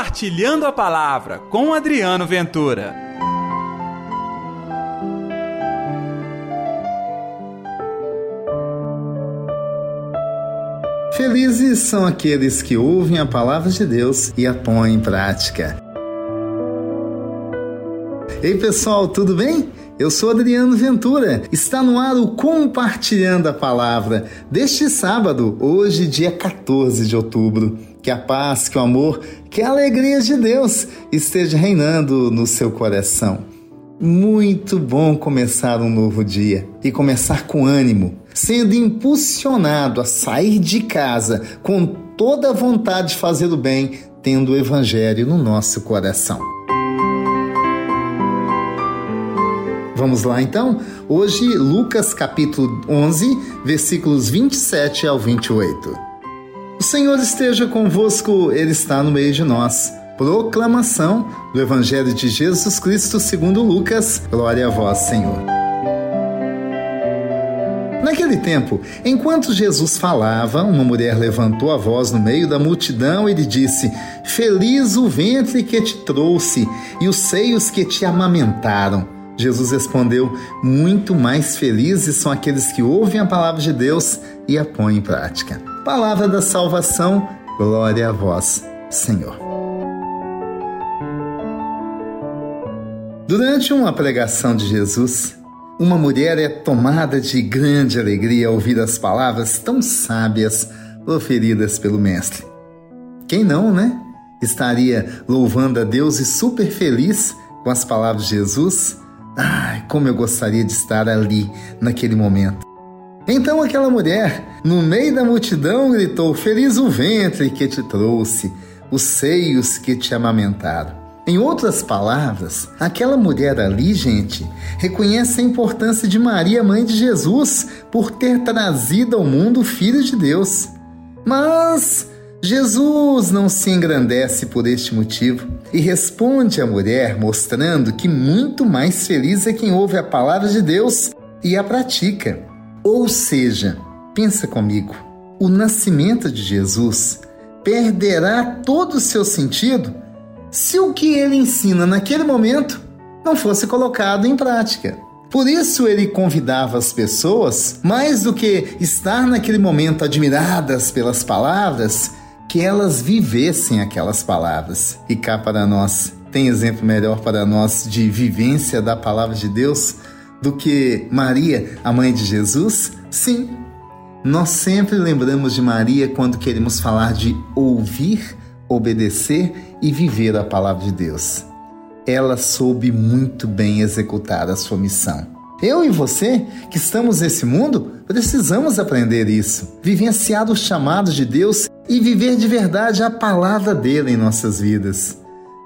Compartilhando a Palavra com Adriano Ventura. Felizes são aqueles que ouvem a palavra de Deus e a põem em prática. Ei pessoal, tudo bem? Eu sou Adriano Ventura. Está no ar o Compartilhando a Palavra deste sábado, hoje, dia 14 de outubro. Que a paz, que o amor, que a alegria de Deus esteja reinando no seu coração. Muito bom começar um novo dia e começar com ânimo, sendo impulsionado a sair de casa com toda a vontade de fazer o bem, tendo o Evangelho no nosso coração. Vamos lá então? Hoje, Lucas capítulo 11, versículos 27 ao 28. O Senhor esteja convosco, Ele está no meio de nós. Proclamação do Evangelho de Jesus Cristo segundo Lucas. Glória a vós, Senhor. Naquele tempo, enquanto Jesus falava, uma mulher levantou a voz no meio da multidão e lhe disse: Feliz o ventre que te trouxe e os seios que te amamentaram. Jesus respondeu: Muito mais felizes são aqueles que ouvem a palavra de Deus e a põem em prática. Palavra da salvação, glória a vós, Senhor. Durante uma pregação de Jesus, uma mulher é tomada de grande alegria ao ouvir as palavras tão sábias proferidas pelo Mestre. Quem não, né? Estaria louvando a Deus e super feliz com as palavras de Jesus Ai, como eu gostaria de estar ali naquele momento. Então aquela mulher, no meio da multidão, gritou: Feliz o ventre que te trouxe, os seios que te amamentaram. Em outras palavras, aquela mulher ali, gente, reconhece a importância de Maria, mãe de Jesus, por ter trazido ao mundo o Filho de Deus. Mas Jesus não se engrandece por este motivo e responde à mulher mostrando que muito mais feliz é quem ouve a palavra de Deus e a pratica. Ou seja, pensa comigo, o nascimento de Jesus perderá todo o seu sentido se o que ele ensina naquele momento não fosse colocado em prática. Por isso ele convidava as pessoas, mais do que estar naquele momento admiradas pelas palavras, que elas vivessem aquelas palavras. E cá para nós, tem exemplo melhor para nós de vivência da palavra de Deus do que Maria, a mãe de Jesus? Sim. Nós sempre lembramos de Maria quando queremos falar de ouvir, obedecer e viver a palavra de Deus. Ela soube muito bem executar a sua missão. Eu e você, que estamos nesse mundo, precisamos aprender isso, vivenciar os chamados de Deus e viver de verdade a palavra dele em nossas vidas.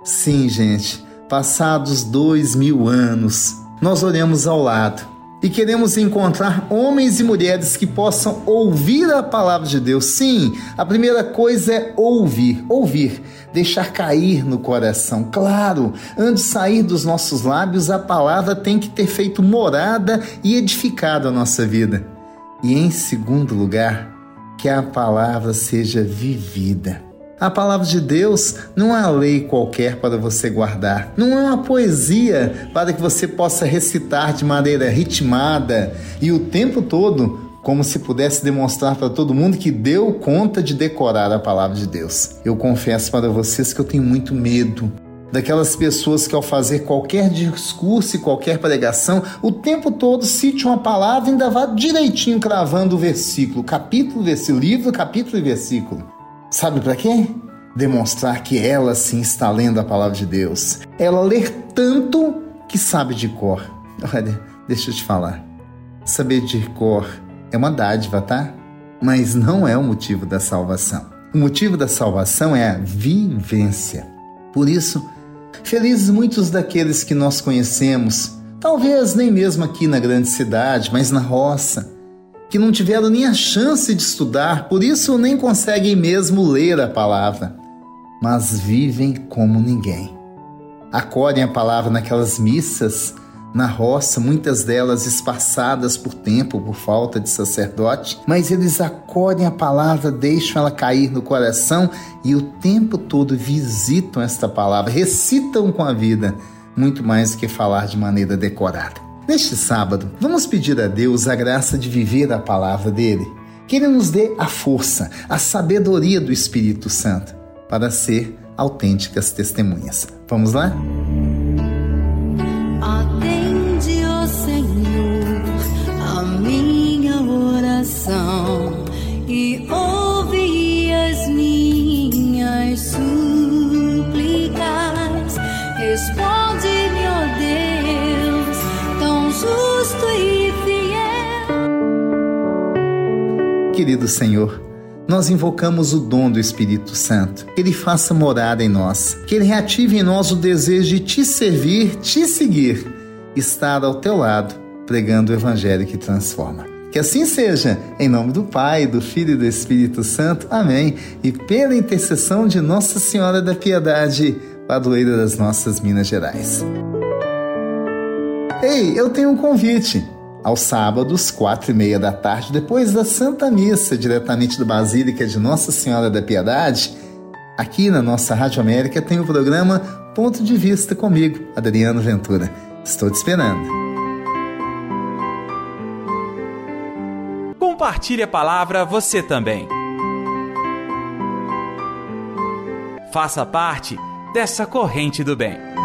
Sim, gente, passados dois mil anos, nós olhamos ao lado e queremos encontrar homens e mulheres que possam ouvir a palavra de Deus. Sim, a primeira coisa é ouvir, ouvir, deixar cair no coração. Claro, antes de sair dos nossos lábios, a palavra tem que ter feito morada e edificado a nossa vida. E em segundo lugar, que a palavra seja vivida. A palavra de Deus não é lei qualquer para você guardar, não é uma poesia para que você possa recitar de maneira ritmada e o tempo todo, como se pudesse demonstrar para todo mundo que deu conta de decorar a palavra de Deus. Eu confesso para vocês que eu tenho muito medo daquelas pessoas que ao fazer qualquer discurso e qualquer pregação, o tempo todo cite uma palavra e ainda vá direitinho cravando o versículo, capítulo, versículo, livro, capítulo e versículo. Sabe para quê? Demonstrar que ela sim está lendo a palavra de Deus. Ela ler tanto que sabe de cor. Olha, deixa eu te falar. Saber de cor é uma dádiva, tá? Mas não é o motivo da salvação. O motivo da salvação é a vivência. Por isso, Felizes muitos daqueles que nós conhecemos, talvez nem mesmo aqui na grande cidade, mas na roça, que não tiveram nem a chance de estudar, por isso nem conseguem mesmo ler a palavra, mas vivem como ninguém. Acolhem a palavra naquelas missas, na roça, muitas delas espaçadas por tempo, por falta de sacerdote, mas eles acolhem a palavra, deixam ela cair no coração e o tempo todo visitam esta palavra, recitam com a vida, muito mais do que falar de maneira decorada. Neste sábado, vamos pedir a Deus a graça de viver a palavra dele, que ele nos dê a força, a sabedoria do Espírito Santo para ser autênticas testemunhas. Vamos lá? Querido Senhor, nós invocamos o dom do Espírito Santo, que ele faça morada em nós, que ele reative em nós o desejo de te servir, te seguir, estar ao teu lado, pregando o evangelho que transforma. Que assim seja, em nome do Pai, do Filho e do Espírito Santo. Amém. E pela intercessão de Nossa Senhora da Piedade, padroeira das nossas Minas Gerais. Ei, eu tenho um convite aos sábados, quatro e meia da tarde, depois da Santa Missa, diretamente da Basílica de Nossa Senhora da Piedade, aqui na nossa Rádio América tem o programa Ponto de Vista comigo, Adriano Ventura. Estou te esperando. Compartilhe a palavra você também. Faça parte dessa corrente do bem.